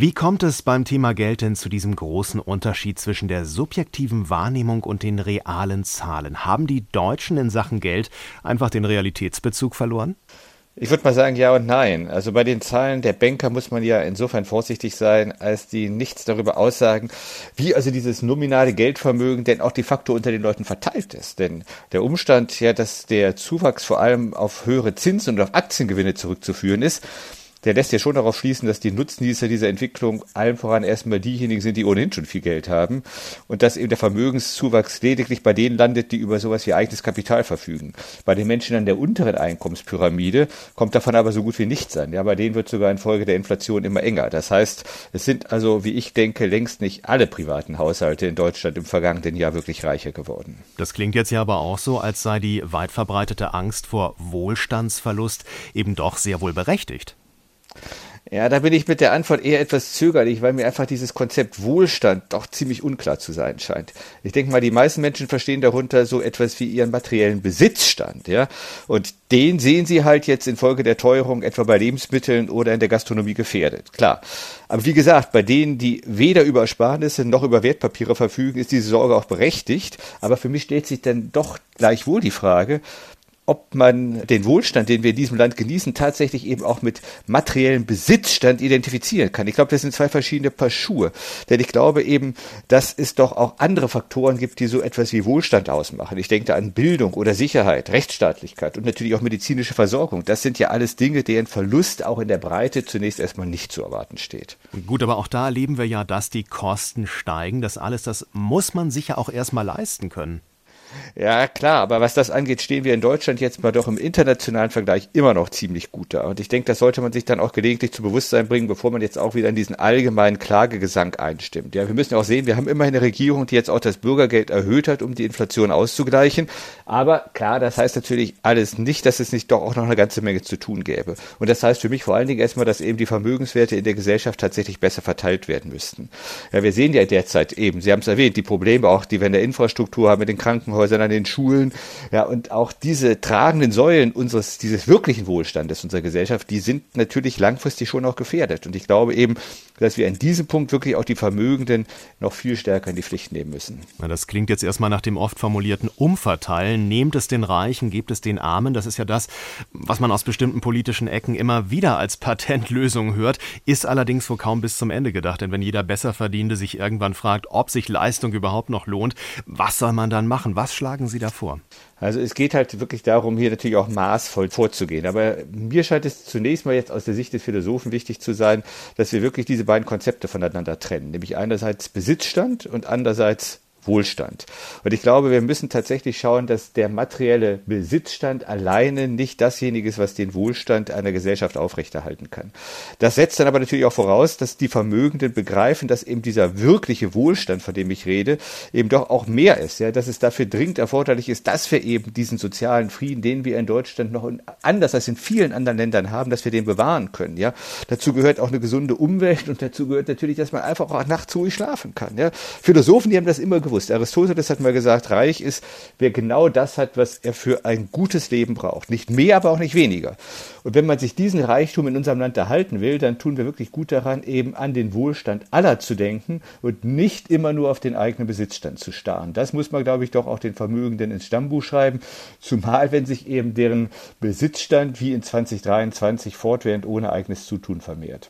Wie kommt es beim Thema Geld denn zu diesem großen Unterschied zwischen der subjektiven Wahrnehmung und den realen Zahlen? Haben die Deutschen in Sachen Geld einfach den Realitätsbezug verloren? Ich würde mal sagen ja und nein. Also bei den Zahlen der Banker muss man ja insofern vorsichtig sein, als die nichts darüber aussagen, wie also dieses nominale Geldvermögen denn auch de facto unter den Leuten verteilt ist. Denn der Umstand ja, dass der Zuwachs vor allem auf höhere Zinsen und auf Aktiengewinne zurückzuführen ist, der lässt ja schon darauf schließen, dass die Nutznießer dieser Entwicklung allen voran erstmal diejenigen sind, die ohnehin schon viel Geld haben und dass eben der Vermögenszuwachs lediglich bei denen landet, die über sowas wie eigenes Kapital verfügen. Bei den Menschen an der unteren Einkommenspyramide kommt davon aber so gut wie nichts an. Ja, bei denen wird sogar infolge der Inflation immer enger. Das heißt, es sind also, wie ich denke, längst nicht alle privaten Haushalte in Deutschland im vergangenen Jahr wirklich reicher geworden. Das klingt jetzt ja aber auch so, als sei die weit verbreitete Angst vor Wohlstandsverlust eben doch sehr wohl berechtigt. Ja, da bin ich mit der Antwort eher etwas zögerlich, weil mir einfach dieses Konzept Wohlstand doch ziemlich unklar zu sein scheint. Ich denke mal, die meisten Menschen verstehen darunter so etwas wie ihren materiellen Besitzstand, ja. Und den sehen sie halt jetzt infolge der Teuerung etwa bei Lebensmitteln oder in der Gastronomie gefährdet. Klar. Aber wie gesagt, bei denen, die weder über Ersparnisse noch über Wertpapiere verfügen, ist diese Sorge auch berechtigt. Aber für mich stellt sich dann doch gleichwohl die Frage, ob man den Wohlstand, den wir in diesem Land genießen, tatsächlich eben auch mit materiellem Besitzstand identifizieren kann. Ich glaube, das sind zwei verschiedene Paar Schuhe. Denn ich glaube eben, dass es doch auch andere Faktoren gibt, die so etwas wie Wohlstand ausmachen. Ich denke da an Bildung oder Sicherheit, Rechtsstaatlichkeit und natürlich auch medizinische Versorgung. Das sind ja alles Dinge, deren Verlust auch in der Breite zunächst erstmal nicht zu erwarten steht. Gut, aber auch da erleben wir ja, dass die Kosten steigen. Das alles, das muss man sich ja auch erstmal leisten können. Ja, klar, aber was das angeht, stehen wir in Deutschland jetzt mal doch im internationalen Vergleich immer noch ziemlich gut da. Und ich denke, das sollte man sich dann auch gelegentlich zu Bewusstsein bringen, bevor man jetzt auch wieder in diesen allgemeinen Klagegesang einstimmt. Ja, wir müssen auch sehen, wir haben immerhin eine Regierung, die jetzt auch das Bürgergeld erhöht hat, um die Inflation auszugleichen. Aber klar, das heißt natürlich alles nicht, dass es nicht doch auch noch eine ganze Menge zu tun gäbe. Und das heißt für mich vor allen Dingen erstmal, dass eben die Vermögenswerte in der Gesellschaft tatsächlich besser verteilt werden müssten. Ja, wir sehen ja derzeit eben, Sie haben es erwähnt, die Probleme auch, die wir in der Infrastruktur haben, mit den Krankenhäusern, an den Schulen. Ja, und auch diese tragenden Säulen unseres, dieses wirklichen Wohlstandes unserer Gesellschaft, die sind natürlich langfristig schon auch gefährdet. Und ich glaube eben, dass wir an diesem Punkt wirklich auch die Vermögenden noch viel stärker in die Pflicht nehmen müssen. Na, das klingt jetzt erstmal nach dem oft formulierten Umverteilen. Nehmt es den Reichen, gebt es den Armen. Das ist ja das, was man aus bestimmten politischen Ecken immer wieder als Patentlösung hört, ist allerdings wohl kaum bis zum Ende gedacht. Denn wenn jeder Besserverdiente sich irgendwann fragt, ob sich Leistung überhaupt noch lohnt, was soll man dann machen? Was schlagen Sie da vor? Also es geht halt wirklich darum, hier natürlich auch maßvoll vorzugehen. Aber mir scheint es zunächst mal jetzt aus der Sicht des Philosophen wichtig zu sein, dass wir wirklich diese beiden Konzepte voneinander trennen. Nämlich einerseits Besitzstand und andererseits Wohlstand. Und ich glaube, wir müssen tatsächlich schauen, dass der materielle Besitzstand alleine nicht dasjenige ist, was den Wohlstand einer Gesellschaft aufrechterhalten kann. Das setzt dann aber natürlich auch voraus, dass die Vermögenden begreifen, dass eben dieser wirkliche Wohlstand, von dem ich rede, eben doch auch mehr ist, ja, dass es dafür dringend erforderlich ist, dass wir eben diesen sozialen Frieden, den wir in Deutschland noch anders als in vielen anderen Ländern haben, dass wir den bewahren können, ja. Dazu gehört auch eine gesunde Umwelt und dazu gehört natürlich, dass man einfach auch nachts ruhig schlafen kann, ja. Philosophen, die haben das immer gewusst bewusst. Aristoteles hat mal gesagt, reich ist, wer genau das hat, was er für ein gutes Leben braucht. Nicht mehr, aber auch nicht weniger. Und wenn man sich diesen Reichtum in unserem Land erhalten will, dann tun wir wirklich gut daran, eben an den Wohlstand aller zu denken und nicht immer nur auf den eigenen Besitzstand zu starren. Das muss man, glaube ich, doch auch den Vermögenden ins Stammbuch schreiben, zumal wenn sich eben deren Besitzstand wie in 2023 fortwährend ohne eigenes Zutun vermehrt.